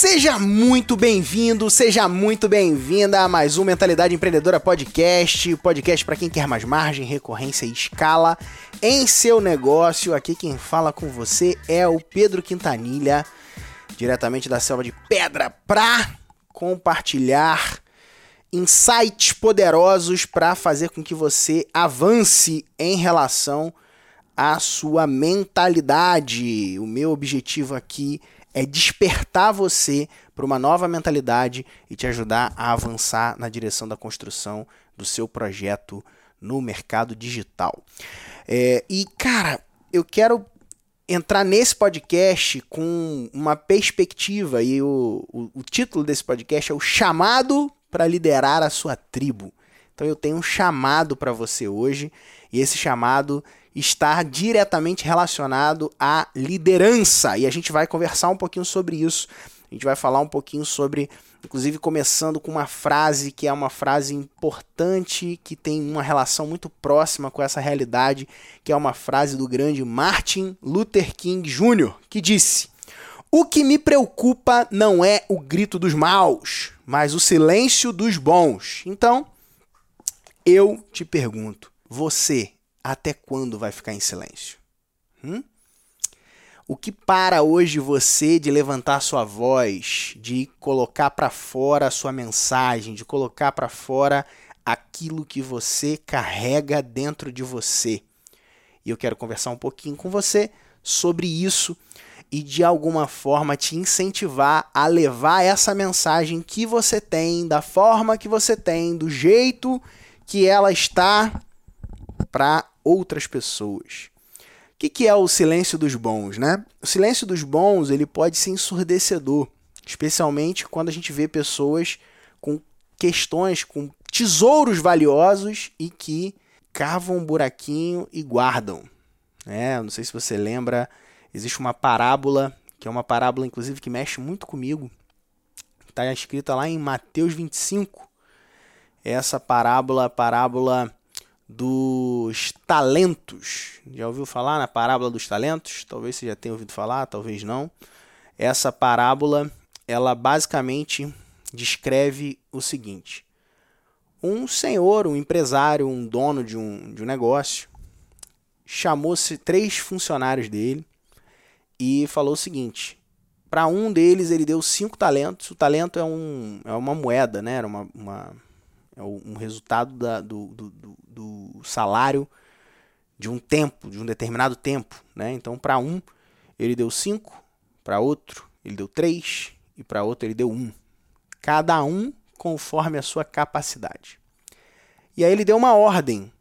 Seja muito bem-vindo, seja muito bem-vinda a mais um Mentalidade Empreendedora Podcast, podcast para quem quer mais margem, recorrência e escala em seu negócio. Aqui quem fala com você é o Pedro Quintanilha, diretamente da selva de Pedra, para compartilhar insights poderosos para fazer com que você avance em relação à sua mentalidade. O meu objetivo aqui é despertar você para uma nova mentalidade e te ajudar a avançar na direção da construção do seu projeto no mercado digital. É, e, cara, eu quero entrar nesse podcast com uma perspectiva, e o, o, o título desse podcast é O Chamado para Liderar a Sua Tribo. Então, eu tenho um chamado para você hoje, e esse chamado está diretamente relacionado à liderança. E a gente vai conversar um pouquinho sobre isso. A gente vai falar um pouquinho sobre, inclusive começando com uma frase que é uma frase importante, que tem uma relação muito próxima com essa realidade, que é uma frase do grande Martin Luther King Jr., que disse: O que me preocupa não é o grito dos maus, mas o silêncio dos bons. Então, eu te pergunto, você até quando vai ficar em silêncio? Hum? O que para hoje você de levantar sua voz, de colocar para fora a sua mensagem, de colocar para fora aquilo que você carrega dentro de você? E eu quero conversar um pouquinho com você sobre isso e de alguma forma te incentivar a levar essa mensagem que você tem, da forma que você tem, do jeito que ela está para outras pessoas. O que, que é o silêncio dos bons, né? O silêncio dos bons ele pode ser ensurdecedor, especialmente quando a gente vê pessoas com questões, com tesouros valiosos e que cavam um buraquinho e guardam. É, não sei se você lembra, existe uma parábola, que é uma parábola inclusive que mexe muito comigo. Está escrita lá em Mateus 25. Essa parábola, a parábola dos talentos. Já ouviu falar na parábola dos talentos? Talvez você já tenha ouvido falar, talvez não. Essa parábola, ela basicamente descreve o seguinte: um senhor, um empresário, um dono de um, de um negócio, chamou-se três funcionários dele e falou o seguinte: para um deles ele deu cinco talentos. O talento é, um, é uma moeda, né? Era uma, uma é um resultado da, do, do, do, salário de um tempo, de um determinado tempo. Né? Então, para um, ele deu cinco, para outro, ele deu três, e para outro, ele deu um. Cada um conforme a sua capacidade. E aí ele deu uma ordem: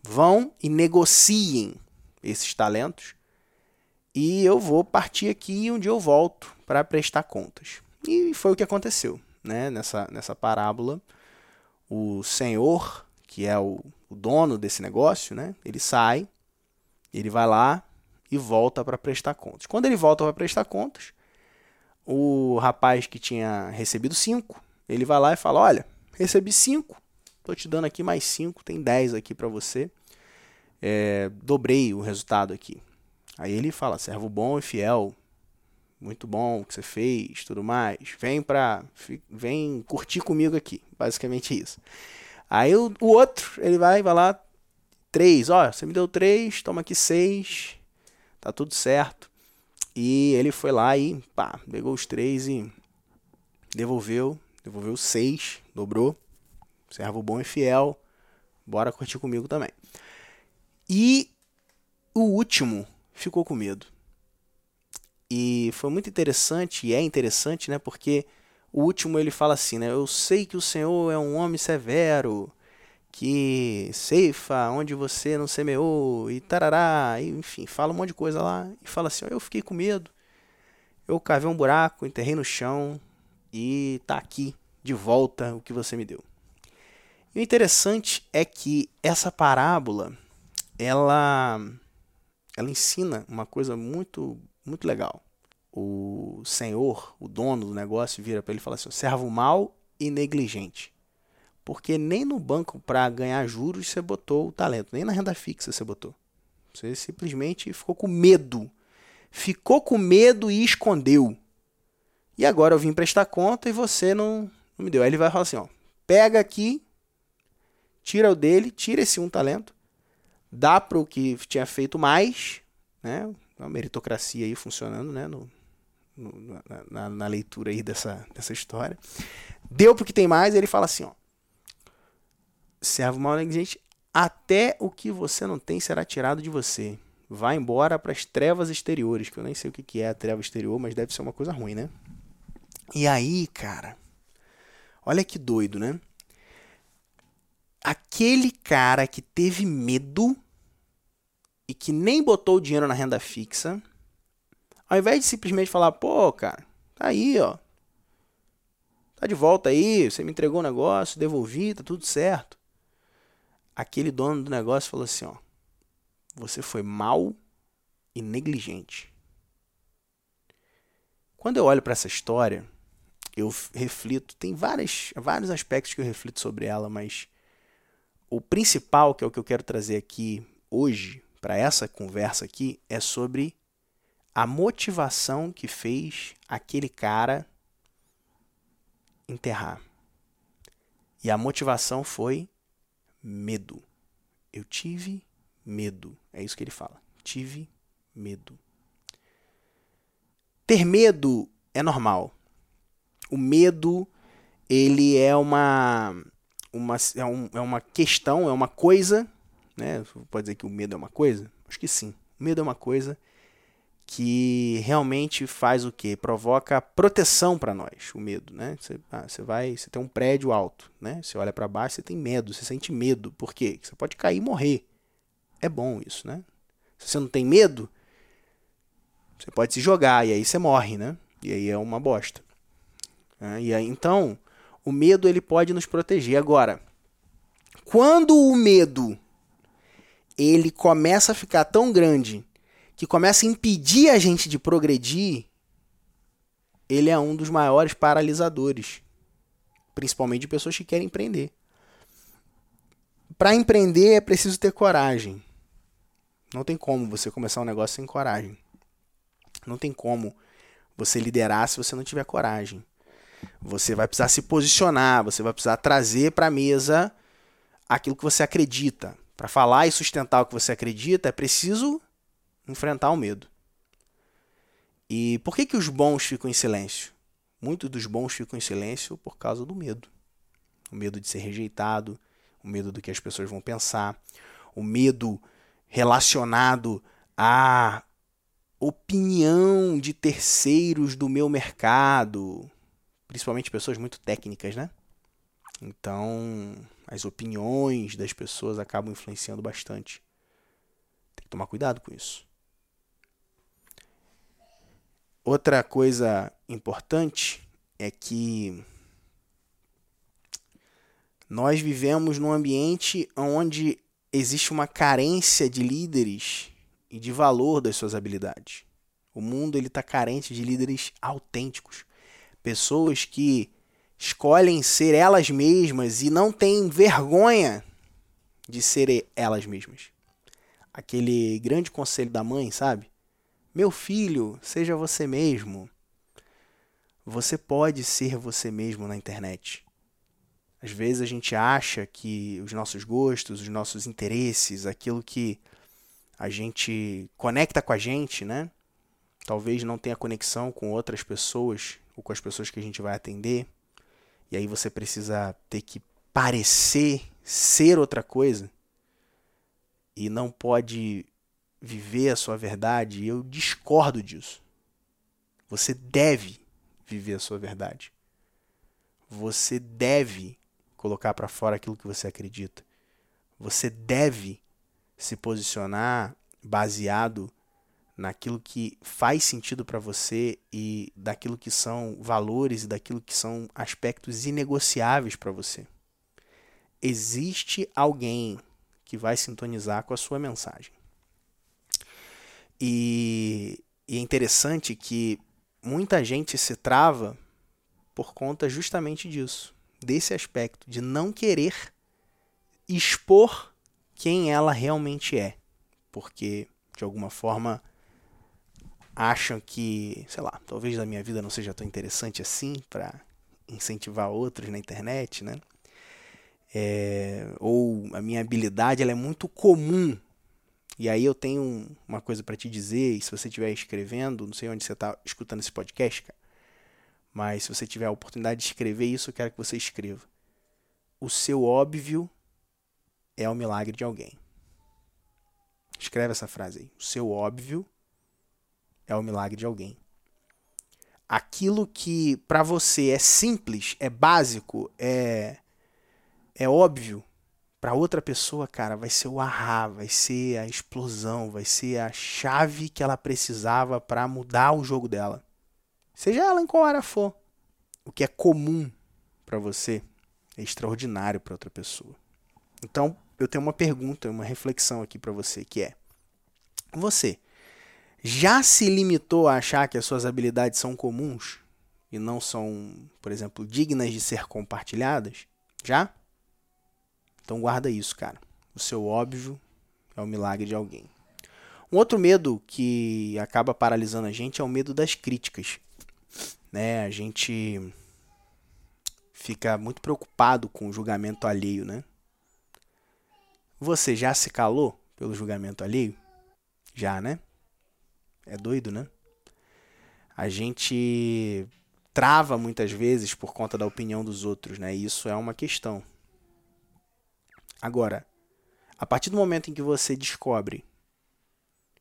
vão e negociem esses talentos, e eu vou partir aqui e um dia eu volto para prestar contas. E foi o que aconteceu né? nessa, nessa parábola o senhor, que é o, o dono desse negócio, né? Ele sai, ele vai lá e volta para prestar contas. Quando ele volta para prestar contas, o rapaz que tinha recebido cinco, ele vai lá e fala: Olha, recebi cinco, tô te dando aqui mais cinco, tem dez aqui para você. É, dobrei o resultado aqui. Aí ele fala: servo bom e fiel, muito bom o que você fez, tudo mais. Vem pra, vem curtir comigo aqui, basicamente isso. Aí o, o outro, ele vai, vai lá, três, ó, você me deu três, toma aqui seis, tá tudo certo. E ele foi lá e, pá, pegou os três e devolveu, devolveu seis, dobrou. Servo bom e fiel, bora curtir comigo também. E o último ficou com medo. E foi muito interessante, e é interessante, né? Porque o último ele fala assim, né? Eu sei que o Senhor é um homem severo, que ceifa onde você não semeou, e tarará, e, enfim, fala um monte de coisa lá. E fala assim: Eu fiquei com medo, eu cavei um buraco, enterrei no chão, e tá aqui, de volta, o que você me deu. E o interessante é que essa parábola, ela, ela ensina uma coisa muito muito legal. O senhor, o dono do negócio, vira para ele e fala assim: servo mal e negligente. Porque nem no banco para ganhar juros você botou o talento, nem na renda fixa você botou. Você simplesmente ficou com medo. Ficou com medo e escondeu. E agora eu vim prestar conta e você não, não me deu. Aí ele vai falar assim, ó, pega aqui, tira o dele, tira esse um talento, dá para o que tinha feito mais, né? A meritocracia aí funcionando, né? No, no na, na, leitura aí dessa, dessa história. Deu pro que tem mais, ele fala assim, ó. Servo mal negligente, até o que você não tem será tirado de você. Vá embora para as trevas exteriores, que eu nem sei o que é a treva exterior, mas deve ser uma coisa ruim, né? E aí, cara, olha que doido, né? Aquele cara que teve medo e que nem botou o dinheiro na renda fixa, ao invés de simplesmente falar, pô, cara, tá aí, ó. Tá de volta aí, você me entregou o negócio, devolvi, tá tudo certo. Aquele dono do negócio falou assim, ó. Você foi mal e negligente. Quando eu olho para essa história, eu reflito, tem várias, vários aspectos que eu reflito sobre ela, mas o principal, que é o que eu quero trazer aqui hoje, para essa conversa aqui, é sobre a motivação que fez aquele cara enterrar. E a motivação foi medo. Eu tive medo. É isso que ele fala. Tive medo. Ter medo é normal o medo ele é uma, uma, é, um, é uma questão, é uma coisa, né? Pode dizer que o medo é uma coisa? Acho que sim. O medo é uma coisa que realmente faz o quê? Provoca proteção para nós, o medo, né? Você, ah, vai, você tem um prédio alto, né? Você olha para baixo, você tem medo, você sente medo. Por quê? Você pode cair e morrer. É bom isso, né? Se você não tem medo, você pode se jogar e aí você morre, né? E aí é uma bosta. Né? E aí, então, o medo ele pode nos proteger. Agora, quando o medo ele começa a ficar tão grande que começa a impedir a gente de progredir, ele é um dos maiores paralisadores, principalmente de pessoas que querem empreender. Para empreender é preciso ter coragem. Não tem como você começar um negócio sem coragem. Não tem como você liderar se você não tiver coragem. Você vai precisar se posicionar, você vai precisar trazer para a mesa aquilo que você acredita. Para falar e sustentar o que você acredita, é preciso enfrentar o medo. E por que, que os bons ficam em silêncio? Muitos dos bons ficam em silêncio por causa do medo. O medo de ser rejeitado, o medo do que as pessoas vão pensar, o medo relacionado à opinião de terceiros do meu mercado, principalmente pessoas muito técnicas, né? Então, as opiniões das pessoas acabam influenciando bastante. Tem que tomar cuidado com isso. Outra coisa importante é que nós vivemos num ambiente onde existe uma carência de líderes e de valor das suas habilidades. O mundo ele está carente de líderes autênticos, Pessoas que escolhem ser elas mesmas e não têm vergonha de ser elas mesmas. Aquele grande conselho da mãe, sabe? Meu filho, seja você mesmo. Você pode ser você mesmo na internet. Às vezes a gente acha que os nossos gostos, os nossos interesses, aquilo que a gente conecta com a gente, né? Talvez não tenha conexão com outras pessoas ou com as pessoas que a gente vai atender. E aí você precisa ter que parecer ser outra coisa e não pode viver a sua verdade. Eu discordo disso. Você deve viver a sua verdade. Você deve colocar para fora aquilo que você acredita. Você deve se posicionar baseado naquilo que faz sentido para você e daquilo que são valores e daquilo que são aspectos inegociáveis para você. Existe alguém que vai sintonizar com a sua mensagem. E, e é interessante que muita gente se trava por conta justamente disso, desse aspecto de não querer expor quem ela realmente é, porque de alguma forma acham que, sei lá, talvez a minha vida não seja tão interessante assim para incentivar outros na internet, né? É, ou a minha habilidade ela é muito comum. E aí eu tenho uma coisa para te dizer, e se você estiver escrevendo, não sei onde você está escutando esse podcast, cara, mas se você tiver a oportunidade de escrever isso, eu quero que você escreva. O seu óbvio é o milagre de alguém. Escreve essa frase aí. O seu óbvio é o milagre de alguém. Aquilo que para você é simples, é básico, é é óbvio, para outra pessoa, cara, vai ser o ahá, vai ser a explosão, vai ser a chave que ela precisava para mudar o jogo dela. Seja ela em qual área for. O que é comum para você é extraordinário para outra pessoa. Então, eu tenho uma pergunta, uma reflexão aqui para você, que é: você já se limitou a achar que as suas habilidades são comuns e não são, por exemplo, dignas de ser compartilhadas? Já? Então guarda isso, cara. O seu óbvio é o milagre de alguém. Um outro medo que acaba paralisando a gente é o medo das críticas. Né? A gente fica muito preocupado com o julgamento alheio, né? Você já se calou pelo julgamento alheio? Já, né? É doido, né? A gente trava muitas vezes por conta da opinião dos outros, né? Isso é uma questão. Agora, a partir do momento em que você descobre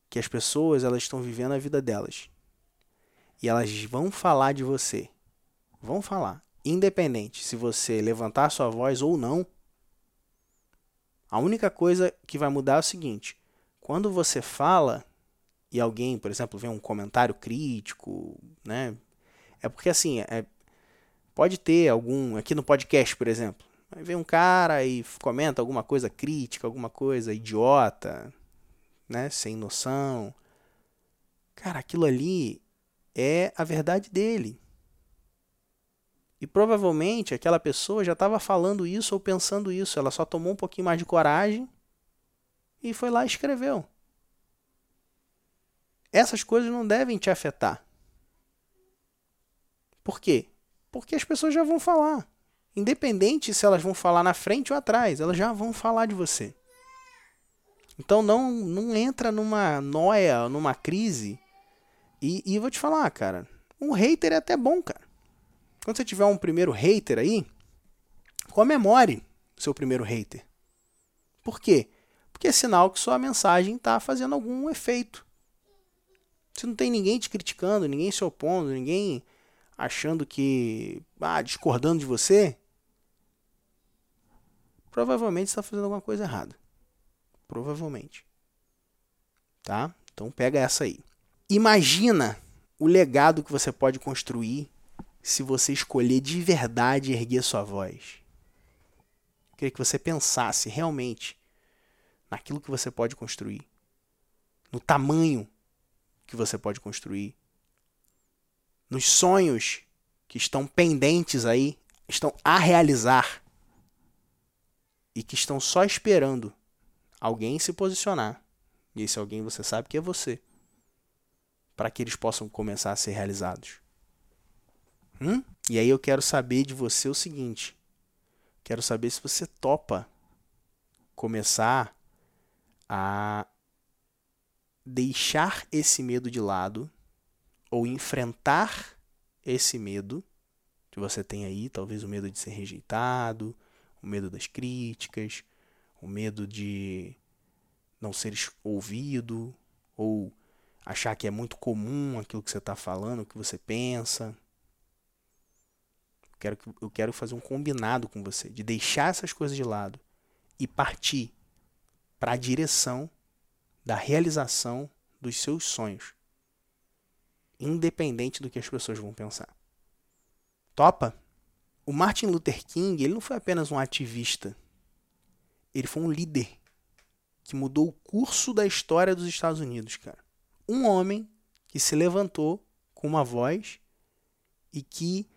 que as pessoas elas estão vivendo a vida delas e elas vão falar de você, vão falar, independente se você levantar sua voz ou não, a única coisa que vai mudar é o seguinte: quando você fala e alguém, por exemplo, vê um comentário crítico, né? É porque assim, é, pode ter algum aqui no podcast, por exemplo, vem um cara e comenta alguma coisa crítica, alguma coisa idiota, né, sem noção. Cara, aquilo ali é a verdade dele. E provavelmente aquela pessoa já estava falando isso ou pensando isso, ela só tomou um pouquinho mais de coragem e foi lá e escreveu. Essas coisas não devem te afetar. Por quê? Porque as pessoas já vão falar. Independente se elas vão falar na frente ou atrás, elas já vão falar de você. Então não, não entra numa noia, numa crise. E, e vou te falar, cara, um hater é até bom, cara. Quando você tiver um primeiro hater aí, comemore seu primeiro hater. Por quê? Porque é sinal que sua mensagem está fazendo algum efeito. Se não tem ninguém te criticando, ninguém se opondo, ninguém achando que. Ah, discordando de você, provavelmente está fazendo alguma coisa errada. Provavelmente. Tá? Então pega essa aí. Imagina o legado que você pode construir se você escolher de verdade erguer sua voz. Eu queria que você pensasse realmente naquilo que você pode construir, no tamanho que você pode construir, nos sonhos que estão pendentes aí, estão a realizar e que estão só esperando alguém se posicionar. E esse alguém você sabe que é você. Para que eles possam começar a ser realizados. Hum? E aí eu quero saber de você o seguinte: quero saber se você topa começar a deixar esse medo de lado ou enfrentar esse medo que você tem aí, talvez o medo de ser rejeitado, o medo das críticas, o medo de não ser ouvido ou achar que é muito comum aquilo que você está falando, o que você pensa. Eu quero, eu quero fazer um combinado com você, de deixar essas coisas de lado e partir para a direção da realização dos seus sonhos, independente do que as pessoas vão pensar. Topa? o Martin Luther King ele não foi apenas um ativista. Ele foi um líder que mudou o curso da história dos Estados Unidos, cara. Um homem que se levantou com uma voz e que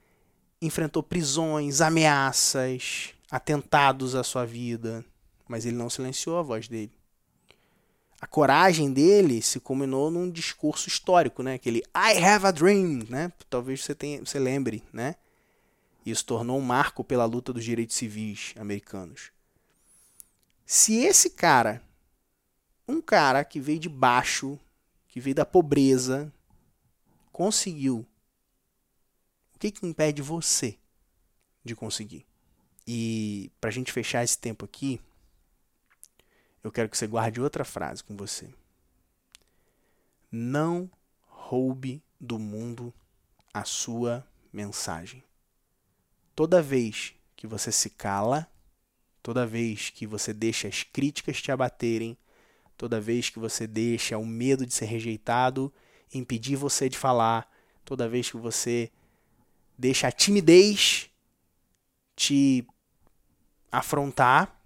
enfrentou prisões, ameaças, atentados à sua vida, mas ele não silenciou a voz dele. A coragem dele se culminou num discurso histórico, né? Aquele I have a dream, né? Talvez você tenha, você lembre, né? Isso tornou um marco pela luta dos direitos civis americanos. Se esse cara, um cara que veio de baixo, que veio da pobreza, conseguiu, o que, que impede você de conseguir? E para a gente fechar esse tempo aqui, eu quero que você guarde outra frase com você. Não roube do mundo a sua mensagem. Toda vez que você se cala, toda vez que você deixa as críticas te abaterem, toda vez que você deixa o medo de ser rejeitado impedir você de falar, toda vez que você deixa a timidez te afrontar,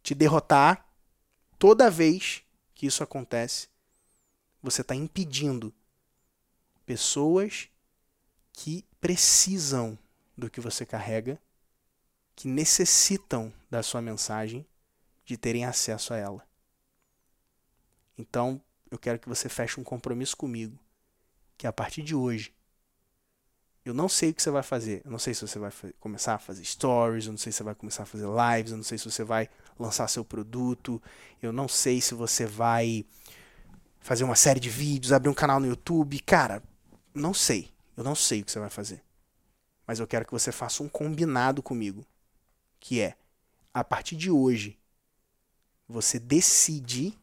te derrotar, toda vez que isso acontece, você está impedindo pessoas que precisam do que você carrega, que necessitam da sua mensagem, de terem acesso a ela. Então, eu quero que você feche um compromisso comigo, que a partir de hoje, eu não sei o que você vai fazer. Eu não sei se você vai começar a fazer stories, eu não sei se você vai começar a fazer lives, eu não sei se você vai lançar seu produto, eu não sei se você vai fazer uma série de vídeos, abrir um canal no YouTube. Cara, não sei. Eu não sei o que você vai fazer. Mas eu quero que você faça um combinado comigo, que é a partir de hoje você decide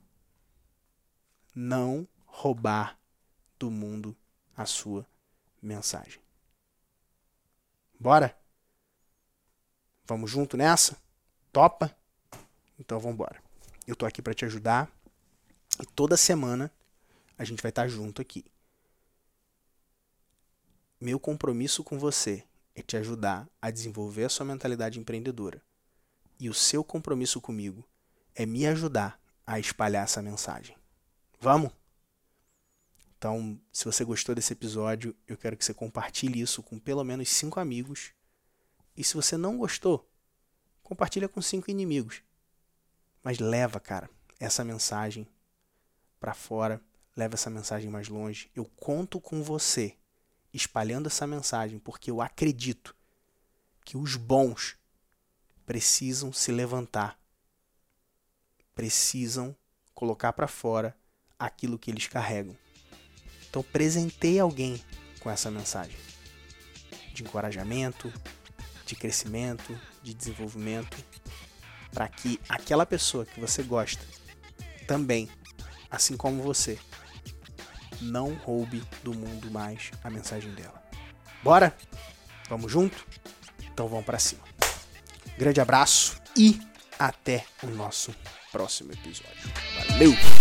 não roubar do mundo a sua mensagem. Bora? Vamos junto nessa? Topa? Então vamos embora. Eu tô aqui para te ajudar e toda semana a gente vai estar tá junto aqui. Meu compromisso com você é te ajudar a desenvolver a sua mentalidade empreendedora. E o seu compromisso comigo é me ajudar a espalhar essa mensagem. Vamos? Então, se você gostou desse episódio, eu quero que você compartilhe isso com pelo menos cinco amigos. E se você não gostou, compartilha com cinco inimigos. Mas leva, cara, essa mensagem para fora, leva essa mensagem mais longe. Eu conto com você espalhando essa mensagem, porque eu acredito que os bons precisam se levantar. Precisam colocar para fora aquilo que eles carregam. Então presenteie alguém com essa mensagem de encorajamento, de crescimento, de desenvolvimento, para que aquela pessoa que você gosta também, assim como você, não roube do mundo mais a mensagem dela. Bora? Vamos junto? Então vamos para cima. Grande abraço e até o nosso próximo episódio. Valeu!